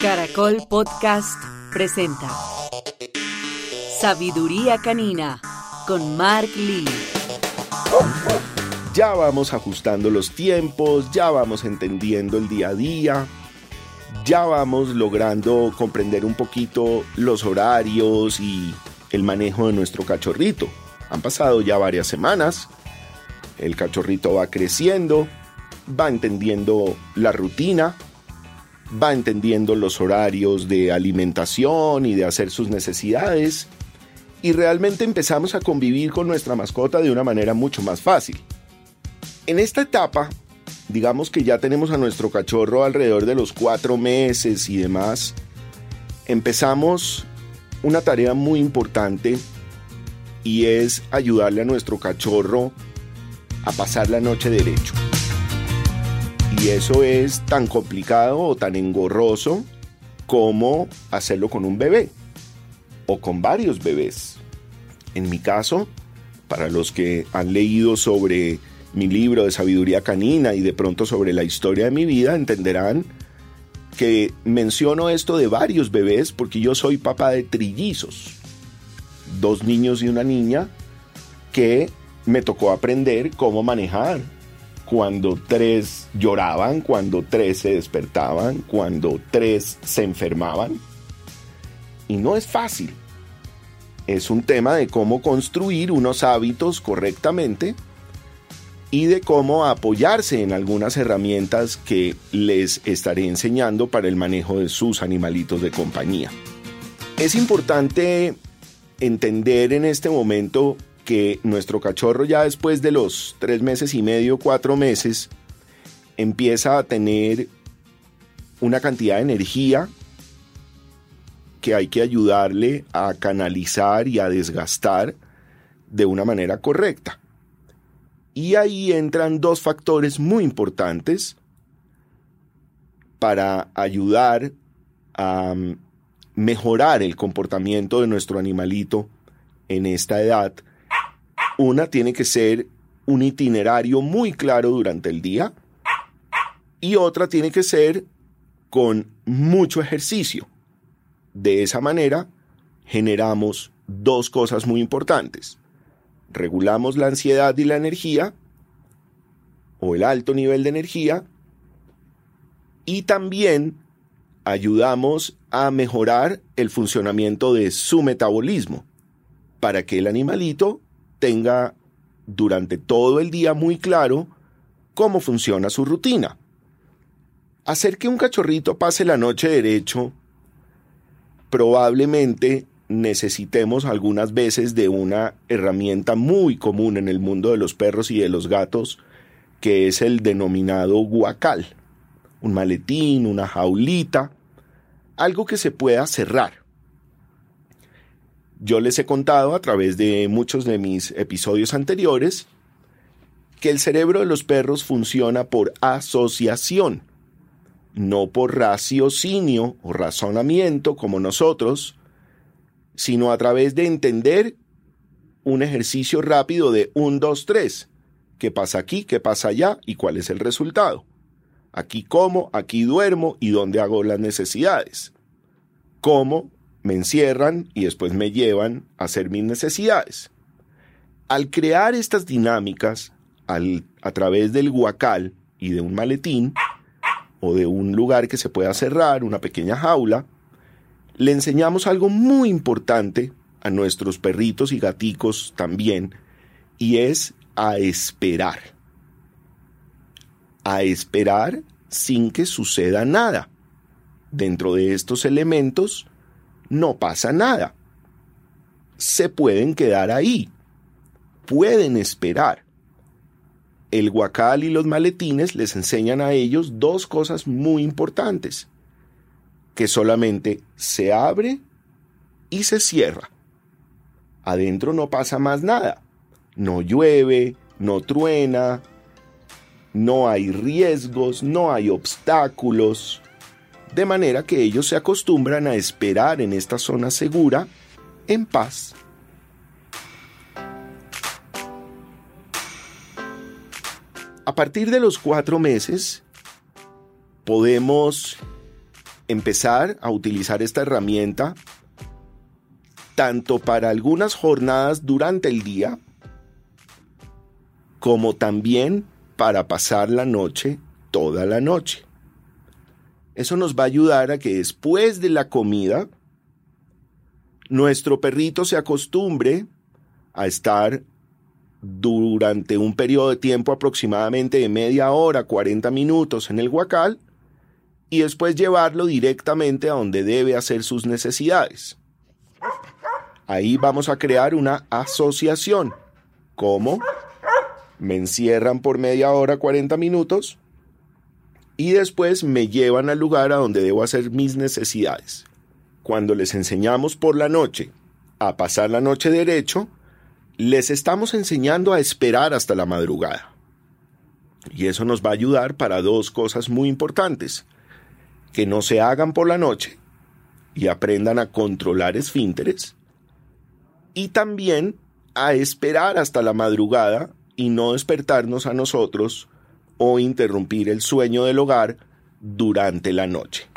Caracol Podcast presenta Sabiduría Canina con Mark Lee. Ya vamos ajustando los tiempos, ya vamos entendiendo el día a día, ya vamos logrando comprender un poquito los horarios y el manejo de nuestro cachorrito. Han pasado ya varias semanas, el cachorrito va creciendo, va entendiendo la rutina, va entendiendo los horarios de alimentación y de hacer sus necesidades y realmente empezamos a convivir con nuestra mascota de una manera mucho más fácil. En esta etapa, digamos que ya tenemos a nuestro cachorro alrededor de los cuatro meses y demás, empezamos una tarea muy importante y es ayudarle a nuestro cachorro a pasar la noche derecho. Y eso es tan complicado o tan engorroso como hacerlo con un bebé o con varios bebés. En mi caso, para los que han leído sobre mi libro de sabiduría canina y de pronto sobre la historia de mi vida, entenderán que menciono esto de varios bebés porque yo soy papá de trillizos, dos niños y una niña que me tocó aprender cómo manejar cuando tres lloraban, cuando tres se despertaban, cuando tres se enfermaban. Y no es fácil. Es un tema de cómo construir unos hábitos correctamente y de cómo apoyarse en algunas herramientas que les estaré enseñando para el manejo de sus animalitos de compañía. Es importante entender en este momento que nuestro cachorro ya después de los tres meses y medio, cuatro meses, empieza a tener una cantidad de energía que hay que ayudarle a canalizar y a desgastar de una manera correcta. Y ahí entran dos factores muy importantes para ayudar a mm, mejorar el comportamiento de nuestro animalito en esta edad una tiene que ser un itinerario muy claro durante el día y otra tiene que ser con mucho ejercicio. De esa manera generamos dos cosas muy importantes. Regulamos la ansiedad y la energía o el alto nivel de energía y también ayudamos a mejorar el funcionamiento de su metabolismo para que el animalito tenga durante todo el día muy claro cómo funciona su rutina. Hacer que un cachorrito pase la noche derecho, probablemente necesitemos algunas veces de una herramienta muy común en el mundo de los perros y de los gatos, que es el denominado guacal. Un maletín, una jaulita, algo que se pueda cerrar. Yo les he contado a través de muchos de mis episodios anteriores que el cerebro de los perros funciona por asociación, no por raciocinio o razonamiento como nosotros, sino a través de entender un ejercicio rápido de 1, 2, 3. ¿Qué pasa aquí? ¿Qué pasa allá? ¿Y cuál es el resultado? Aquí como, aquí duermo y dónde hago las necesidades. Como, me encierran y después me llevan a hacer mis necesidades. Al crear estas dinámicas a través del guacal y de un maletín o de un lugar que se pueda cerrar, una pequeña jaula, le enseñamos algo muy importante a nuestros perritos y gaticos también, y es a esperar. A esperar sin que suceda nada. Dentro de estos elementos no pasa nada. Se pueden quedar ahí. Pueden esperar. El guacal y los maletines les enseñan a ellos dos cosas muy importantes. Que solamente se abre y se cierra. Adentro no pasa más nada. No llueve, no truena, no hay riesgos, no hay obstáculos, de manera que ellos se acostumbran a esperar en esta zona segura en paz. A partir de los cuatro meses, podemos empezar a utilizar esta herramienta tanto para algunas jornadas durante el día como también para pasar la noche toda la noche. Eso nos va a ayudar a que después de la comida nuestro perrito se acostumbre a estar durante un periodo de tiempo aproximadamente de media hora, 40 minutos en el huacal y después llevarlo directamente a donde debe hacer sus necesidades. Ahí vamos a crear una asociación. ¿Cómo? Me encierran por media hora, 40 minutos y después me llevan al lugar a donde debo hacer mis necesidades. Cuando les enseñamos por la noche a pasar la noche derecho, les estamos enseñando a esperar hasta la madrugada. Y eso nos va a ayudar para dos cosas muy importantes. Que no se hagan por la noche y aprendan a controlar esfínteres. Y también a esperar hasta la madrugada y no despertarnos a nosotros o interrumpir el sueño del hogar durante la noche.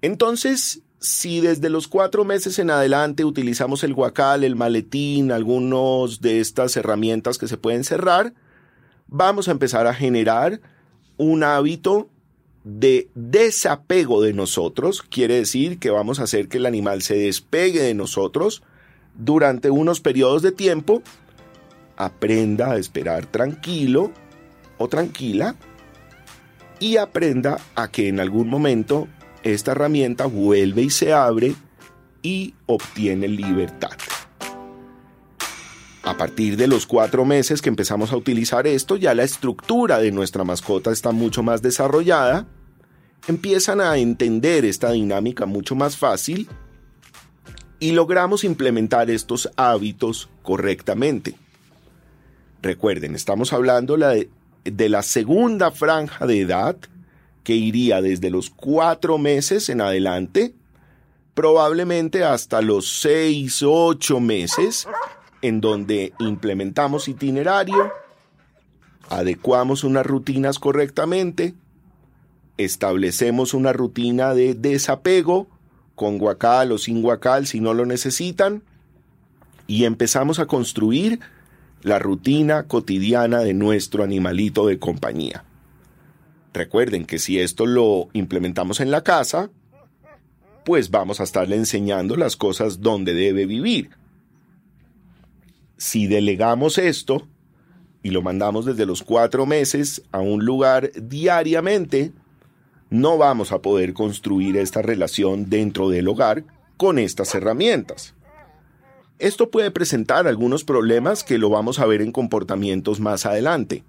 Entonces, si desde los cuatro meses en adelante utilizamos el guacal, el maletín, algunos de estas herramientas que se pueden cerrar, vamos a empezar a generar un hábito de desapego de nosotros. Quiere decir que vamos a hacer que el animal se despegue de nosotros durante unos periodos de tiempo, aprenda a esperar tranquilo o tranquila y aprenda a que en algún momento esta herramienta vuelve y se abre y obtiene libertad. A partir de los cuatro meses que empezamos a utilizar esto, ya la estructura de nuestra mascota está mucho más desarrollada, empiezan a entender esta dinámica mucho más fácil y logramos implementar estos hábitos correctamente. Recuerden, estamos hablando de la segunda franja de edad, que iría desde los cuatro meses en adelante, probablemente hasta los seis, ocho meses, en donde implementamos itinerario, adecuamos unas rutinas correctamente, establecemos una rutina de desapego, con guacal o sin guacal si no lo necesitan, y empezamos a construir la rutina cotidiana de nuestro animalito de compañía. Recuerden que si esto lo implementamos en la casa, pues vamos a estarle enseñando las cosas donde debe vivir. Si delegamos esto y lo mandamos desde los cuatro meses a un lugar diariamente, no vamos a poder construir esta relación dentro del hogar con estas herramientas. Esto puede presentar algunos problemas que lo vamos a ver en comportamientos más adelante.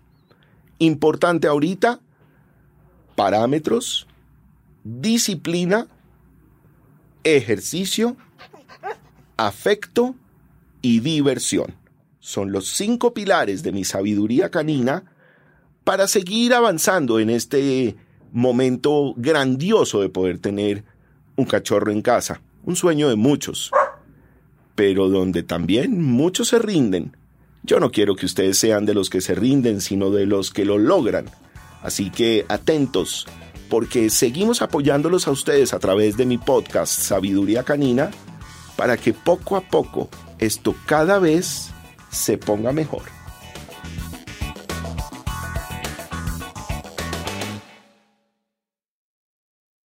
Importante ahorita parámetros, disciplina, ejercicio, afecto y diversión. Son los cinco pilares de mi sabiduría canina para seguir avanzando en este momento grandioso de poder tener un cachorro en casa, un sueño de muchos, pero donde también muchos se rinden. Yo no quiero que ustedes sean de los que se rinden, sino de los que lo logran. Así que atentos, porque seguimos apoyándolos a ustedes a través de mi podcast Sabiduría Canina para que poco a poco esto cada vez se ponga mejor.